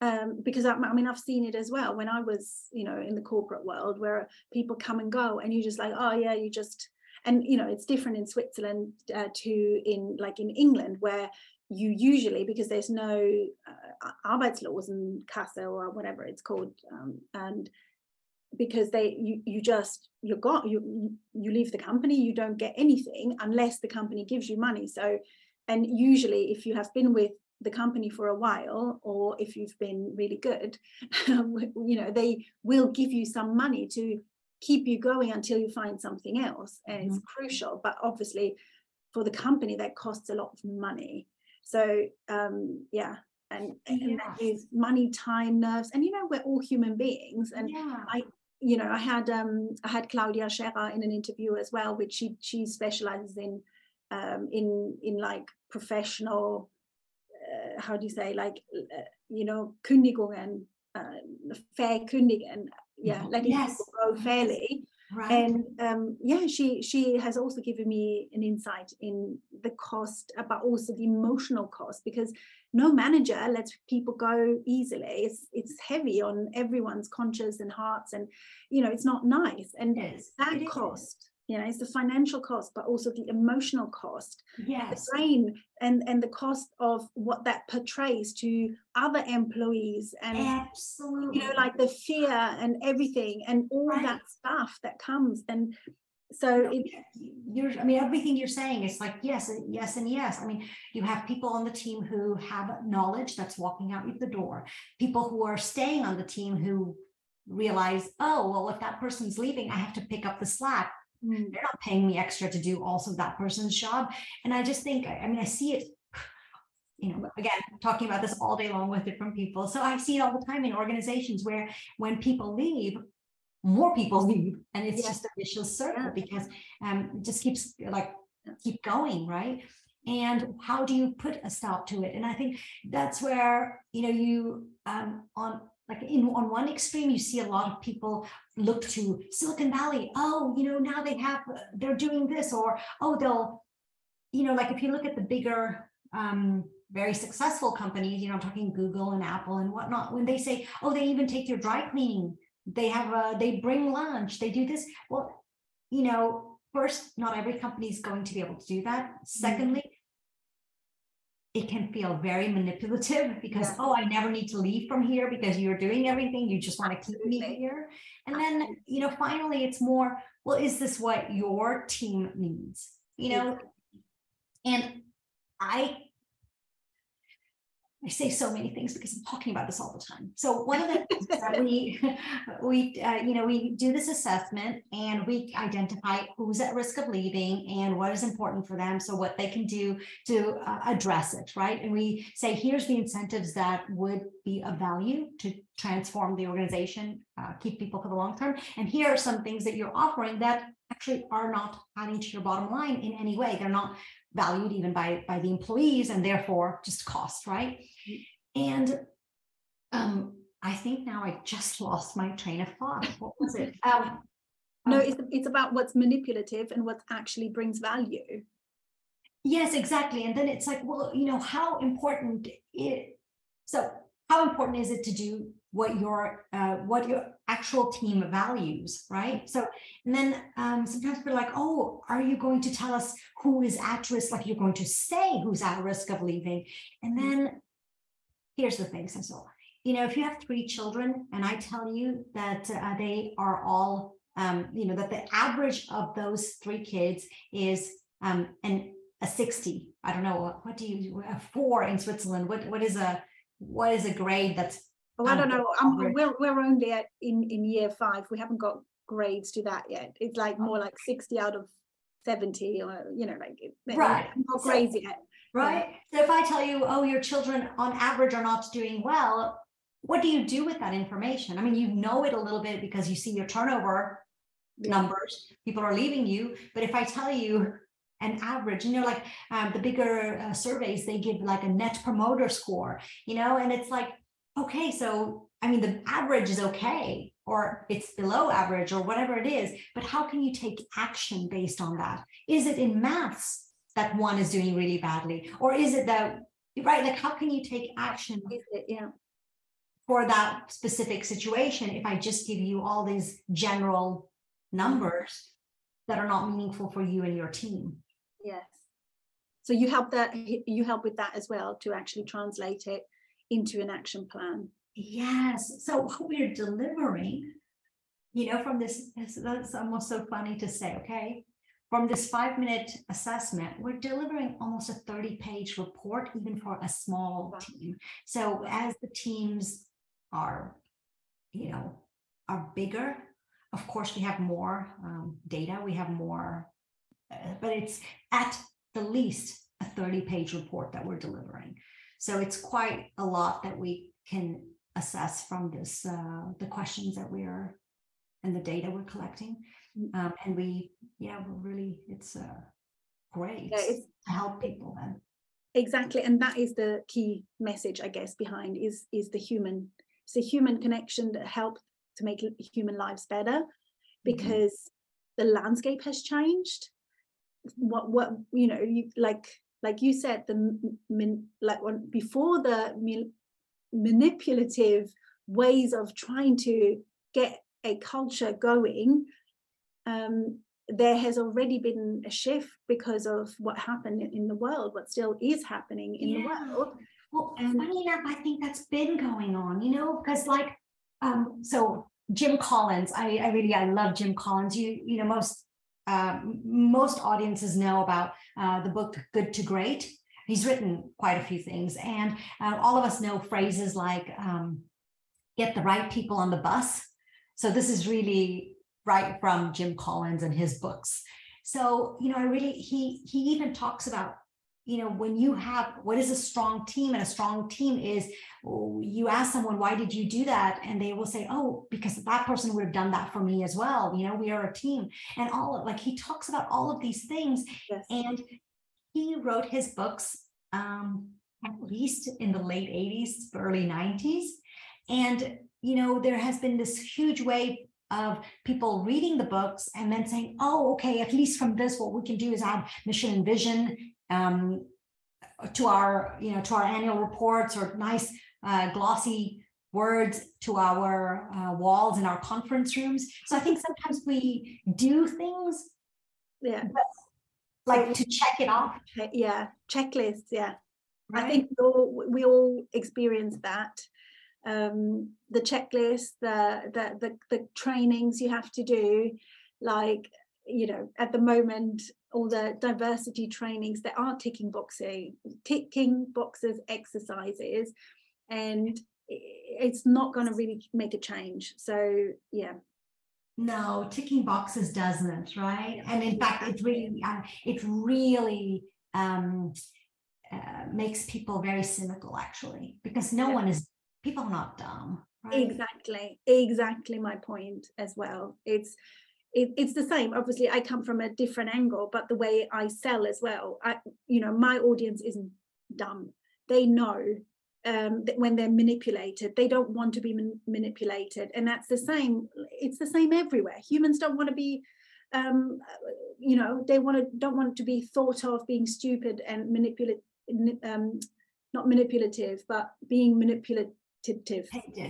um, because I, I, mean I've seen it as well when I was you know in the corporate world where people come and go and you just like oh yeah you just and you know it's different in switzerland uh, to in like in england where you usually because there's no uh, arbeitslosenkasse Kasse or whatever it's called um, and because they you you just you got you you leave the company you don't get anything unless the company gives you money. So and usually if you have been with the company for a while or if you've been really good [LAUGHS] you know they will give you some money to keep you going until you find something else and mm-hmm. it's crucial but obviously for the company that costs a lot of money so um yeah and, and that is money time nerves and you know we're all human beings and yeah. i you know i had um i had claudia scherer in an interview as well which she she specializes in um in in like professional uh, how do you say like uh, you know kündigungen uh, fair kündigen yeah letting Yes. people go fairly. Right. and um, yeah she she has also given me an insight in the cost uh, but also the emotional cost because no manager lets people go easily. It's it's heavy on everyone's conscience and hearts and you know it's not nice. And Yes, that cost you know it's the financial cost but also the emotional cost. Yes. the brain and and the cost of what that portrays to other employees and Absolutely. you know like the fear and everything and all Right. that stuff that comes. And so it, you're i mean everything you're saying is like yes and yes and yes. I mean you have people on the team who have knowledge that's walking out the door. People who are staying on the team who realize oh well if that person's leaving i have to pick up the slack mm, they're not paying me extra to do also that person's job. And i just think i mean i see it [SIGHS] you know again talking about this all day long with different people. So i see it all the time in organizations where when people leave more people [LAUGHS] leave and it's Yes. just a vicious circle because um it just keeps like keep going right and how do you put a stop to it? And i think that's where you know you um on like in on one extreme you see a lot of people look to silicon valley. Oh you know now they have they're doing this or oh they'll you know like if you look at the bigger um very successful companies you know i'm talking google and apple and whatnot when they say oh they even take your dry cleaning they have uh they bring lunch they do this. Well you know first not every company is going to be able to do that. Secondly it can feel very manipulative [LAUGHS] because Yeah. oh i never need to leave from here because you're doing everything you just want to keep me here. And then you know finally it's more well is this what your team needs? You know? And i I say so many things because I'm talking about this all the time. So one of the things that we [LAUGHS] we uh, you know we do this assessment and we identify who's at risk of leaving and what is important for them, so what they can do to uh, address it, right? And we say here's the incentives that would be of value to transform the organization, uh, keep people for the long term, and here are some things that you're offering that actually are not adding to your bottom line in any way. They're not valued even by by the employees and therefore just cost right? And um i think now i just lost my train of thought. What was it? [LAUGHS] Um no um, it's, it's about what's manipulative and what actually brings value. Yes exactly. And then it's like well you know how important it so how important is it to do what your uh, what your actual team values right? So and then um, sometimes we're like oh are you going to tell us who is at risk? Like you're going to say who's at risk of leaving. And then here's the thing Cecil. you know if you have three children and i tell you that uh, they are all um, you know that the average of those three kids is um, an a 60 i don't know what, what do you a four in switzerland? What what is a what is a grade that's oh i don't know. average. we're, we're only at in in year five. We haven't got grades to that yet. It's like more like 60 out of 70 or you know like Right. not So- yet right. So if i tell you oh your children on average are not doing well what do you do with that information? I mean you know it a little bit because you see your turnover Yeah. numbers. People are leaving you. But if i tell you an average and you know like um, the bigger uh, surveys they give like a net promoter score you know and it's like okay so i mean the average is okay or it's below average or whatever it is but how can you take action based on that is it in maths that one is doing really badly or is it that right like how can you take action it? yeah for that specific situation if I just give you all these general numbers that are not meaningful for you and your team. yes so you help that you help with that as well to actually translate it into an action plan Yes. So what we're delivering, you know, from this, that's almost so funny to say, okay? From this five minute assessment, we're delivering almost a 30 page report, even for a small team. So as the teams are, you know, are bigger, of course, we have more um, data, we have more, uh, but it's at the least a 30 page report that we're delivering. So it's quite a lot that we can assess from this, uh, the questions that we're and the data we're collecting. Mm. Um, and we, yeah, we're really, it's uh, great yeah it's to help people then. exactly and that is the key message i guess behind is is the human it's a human connection that helps to make human lives better mm-hmm. because mm-hmm. the landscape has changed what what you know you like like you said the like before the manipulative ways of trying to get a culture going um, there has already been a shift because of what happened in the world, what still is happening in yeah. the world. Well, and funny enough, I think that's been going on, you know, because like, um, so Jim Collins, I, I really, I love Jim Collins. You, you know, most, uh, most audiences know about uh, the book Good to Great. He's written quite a few things, and uh, all of us know phrases like um, "get the right people on the bus." So this is really right from Jim Collins and his books. So, you know, I really he he even talks about, you know, when you have what is a strong team, and a strong team is you ask someone, why did you do that? And they will say, Oh, because that person would have done that for me as well. You know, we are a team. And all of like he talks about all of these things. Yes. And he wrote his books um at least in the late 80s, early 90s. And you know, there has been this huge wave of people reading the books and then saying, oh, okay, at least from this, what we can do is add mission and vision um, to our, you know, to our annual reports or nice uh, glossy words to our uh, walls in our conference rooms. So I think sometimes we do things, yeah, like to check it off. Yeah, checklists. Yeah, right? I think we all, we all experience that um, the checklist, the, the the the trainings you have to do, like you know, at the moment, all the diversity trainings that are ticking boxes, ticking boxes exercises, and it's not going to really make a change. So yeah. No, ticking boxes doesn't, right? And in fact, it really, uh, it really um, uh, makes people very cynical, actually, because no yeah. one is people are not dumb. Right? Exactly, exactly my point as well. It's it, it's the same. Obviously, I come from a different angle, but the way I sell as well, I you know my audience isn't dumb. They know um, that when they're manipulated, they don't want to be man- manipulated, and that's the same. It's the same everywhere. Humans don't want to be um, you know they want to don't want to be thought of being stupid and manipulate um, not manipulative but being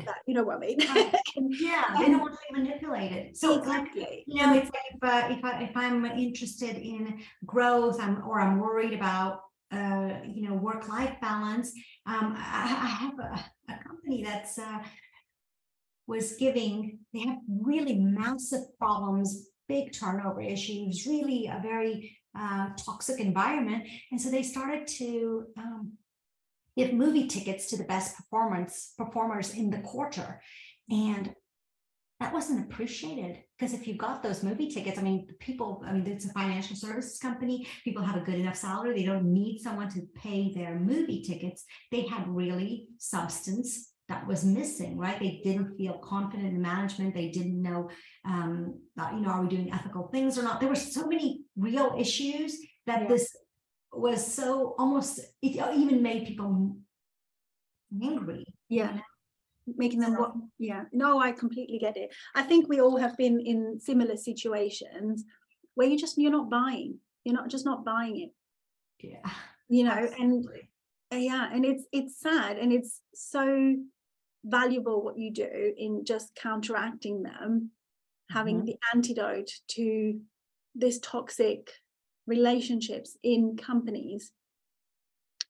that, you know what I mean? [LAUGHS] yeah, they don't want to be manipulated. So exactly. like, you know, it's like if, uh, if I if I'm interested in growth, I'm or I'm worried about uh, you know work life balance. Um, I, I have a, a company that's uh, was giving. They have really massive problems, big turnover issues, really a very uh, toxic environment, and so they started to um, give movie tickets to the best performance performers in the quarter. And that wasn't appreciated because if you got those movie tickets, I mean, people, I mean, it's a financial services company. People have a good enough salary. They don't need someone to pay their movie tickets. They had really substance that was missing, right? They didn't feel confident in management. They didn't know, um, you know, are we doing ethical things or not? There were so many real issues that yeah. this was so almost it even made people angry yeah. making them what yeah. No i completely get it. I think we all have been in similar situations where you just you're not buying. You're not just not buying it. Yeah you know Absolutely. and yeah and it's it's sad and it's so valuable what you do in just counteracting them having mm-hmm. the antidote to this toxic relationships in companies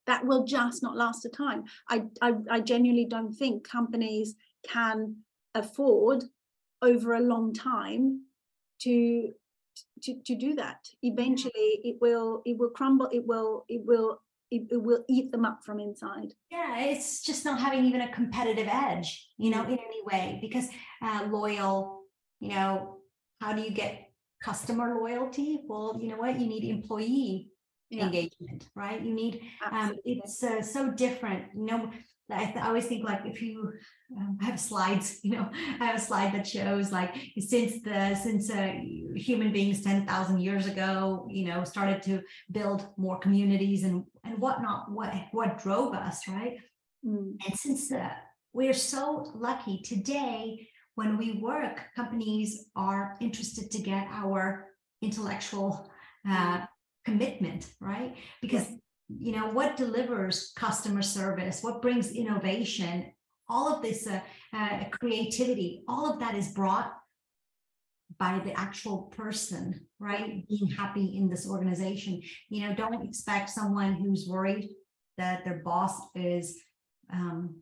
that will just not last a time. I, I, I genuinely don't think companies can afford over a long time to to, to do that. Eventually it will it will crumble it will it will it, it, will eat them up from inside. Yeah it's just not having even a competitive edge you know in any way because uh, loyal you know how do you get customer loyalty well you know what you need employee yeah. engagement right you need um, it's uh, so different you know I, th- I, always think like if you um, [LAUGHS] have slides you know i have a slide that shows like since the since uh, human beings 10,000 years ago you know started to build more communities and and whatnot, what what drove us, right? Mm. And since uh, we're so lucky today, when we work, companies are interested to get our intellectual uh, commitment, right? Because yes. you know what delivers customer service, what brings innovation, all of this uh, uh, creativity, all of that is brought by the actual person, right? Being happy in this organization. You know, don't expect someone who's worried that their boss is um,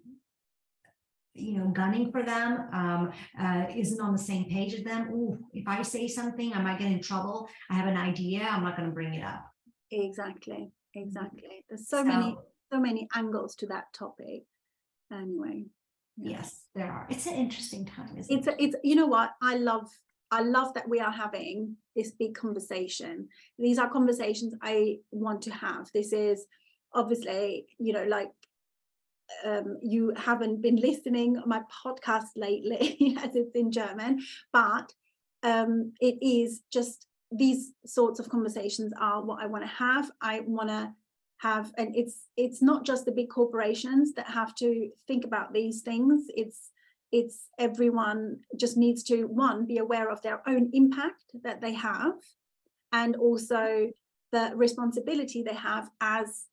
you know, gunning for them, um, uh, isn't on the same page as them. Ooh, if I say something, I might get in trouble. I have an idea, I'm not going to bring it up. Exactly, exactly. There's so, so many, so many angles to that topic. Anyway. Yeah. Yes, there are. It's an interesting time, isn't it's it? A, it's you know what I love. I love that we are having this big conversation. These are conversations I want to have. This is obviously, you know, like um, you haven't been listening my podcast lately [LAUGHS] as it's in German, but um, it is just these sorts of conversations are what I want to have. I want to have, and it's it's not just the big corporations that have to think about these things. It's it's everyone just needs to one be aware of their own impact that they have, and also the responsibility they have as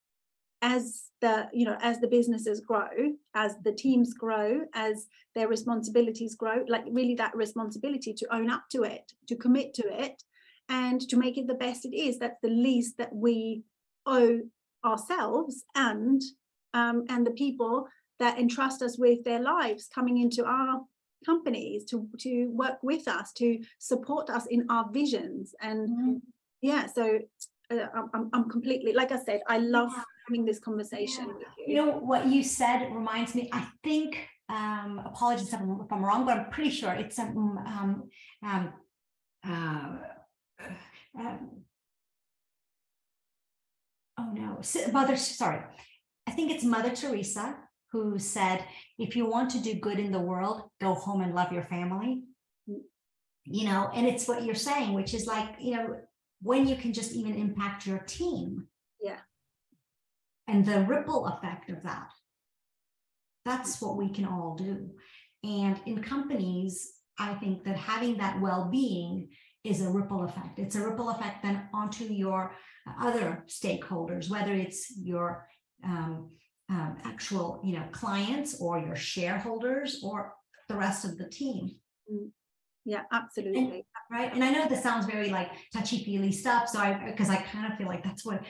as the you know as the businesses grow as the teams grow as their responsibilities grow like really that responsibility to own up to it to commit to it and to make it the best it is that's the least that we owe ourselves and um, and the people that entrust us with their lives coming into our companies to to work with us to support us in our visions and mm-hmm. yeah so uh, I'm, I'm completely like i said i love yeah having this conversation yeah. with you. You know what you said reminds me. I think um, apologies if I'm, if I'm wrong, but I'm pretty sure it's um, um, um, uh, um oh no, Mother. Sorry, I think it's Mother Teresa who said, "If you want to do good in the world, go home and love your family." Mm. You know, and it's what you're saying, which is like you know when you can just even impact your team. Yeah and the ripple effect of that. That's what we can all do. And in companies, I think that having that well being is a ripple effect. It's a ripple effect then onto your other stakeholders, whether it's your um, um, actual you know clients or your shareholders or the rest of the team. Mm. Yeah, absolutely. And, right. And I know this sounds very like touchy feely stuff. So I, because I kind of feel like that's what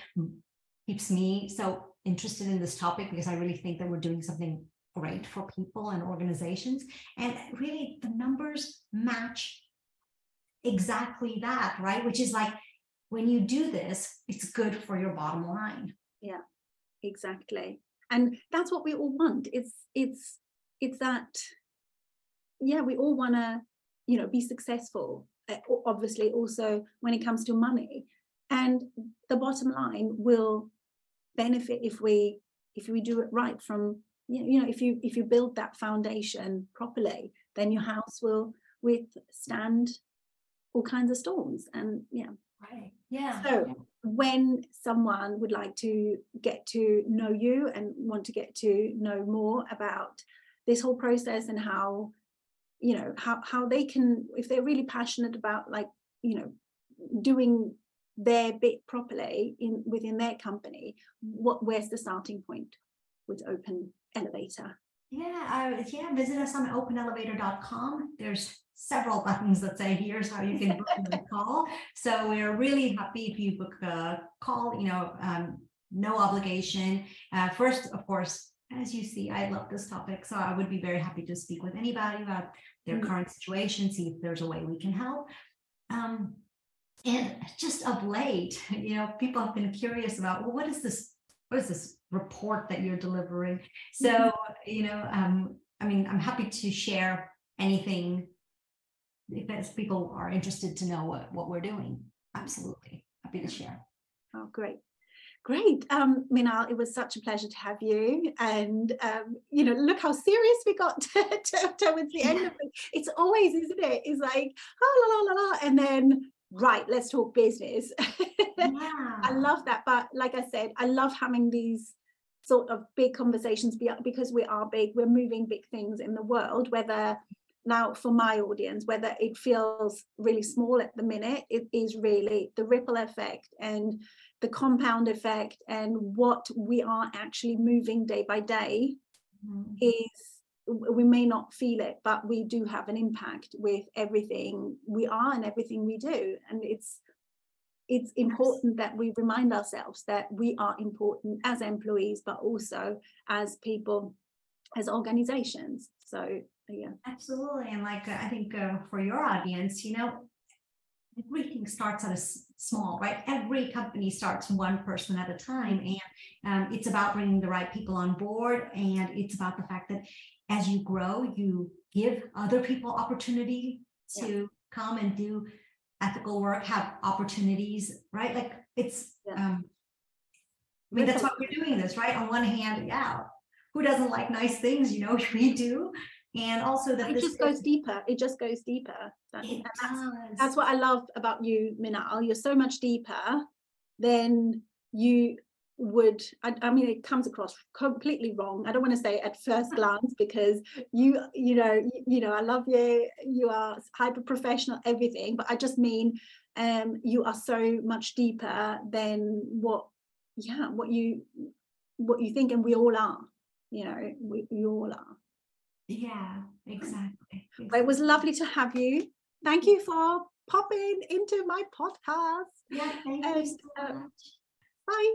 keeps me so interested in this topic because I really think that we're doing something great for people and organizations. And really, the numbers match exactly that, right? Which is like when you do this, it's good for your bottom line. Yeah, exactly. And that's what we all want. It's it's it's that yeah, we all want to, you know, be successful. Eh, obviously, also when it comes to money, and the bottom line will benefit if we if we do it right from you know if you if you build that foundation properly then your house will withstand all kinds of storms and yeah right yeah so when someone would like to get to know you and want to get to know more about this whole process and how you know how how they can if they're really passionate about like you know doing their bit properly in within their company what where's the starting point with open elevator? Yeah uh, yeah visit us on openelevator.com there's several [LAUGHS] buttons that say here's how you can book a call. So we're really happy if you book a call you know um, no obligation. Uh, first of course as you see i love this topic so i would be very happy to speak with anybody about their mm-hmm. current situation see if there's a way we can help um, and just of late, [LAUGHS] you know, people have been curious about, well, what is this? What is this report that you're delivering? So, mm-hmm. you know, um, I mean, I'm happy to share anything if people are interested to know what, what we're doing. Absolutely happy to share. Oh, great. Great. Um, Minal, it was such a pleasure to have you. And, um, you know, look how serious we got [LAUGHS] to, to, towards the end of it. It's always, isn't it? It's like, oh, la, la, la, la. And then right, let's talk business. [LAUGHS] Yeah. I love that. But like I said, I love having these sort of big conversations because we are big, we're moving big things in the world, whether now for my audience, whether it feels really small at the minute, it is really the ripple effect and the compound effect and what we are actually moving day by day mm-hmm. is we may not feel it, but we do have an impact with everything we are and everything we do. And it's it's important that we remind ourselves that we are important as employees, but also as people, as organizations. So yeah, absolutely. And like I think uh, for your audience, you know, everything starts at a small, right? Every company starts one person at a time, and um, it's about bringing the right people on board, and it's about the fact that as you grow, you give other people opportunity to yeah. come and do ethical work, have opportunities, right? Like it's, yeah. um, I mean, that's why we're doing this, right? On one hand, yeah, who doesn't like nice things? You know, [LAUGHS] we do. And also that it just goes deeper. It just goes deeper. That, it that's, does. that's what I love about you, Minal. You're so much deeper than you would I, I, mean it comes across completely wrong i don't want to say at first [LAUGHS] glance because you you know you, you, know i love you you are hyper professional everything but i just mean um you are so much deeper than what yeah what you what you think and we all are you know we, we all are yeah exactly, it was lovely to have you. Thank you for popping into my podcast. Yeah thank um, you so much. bye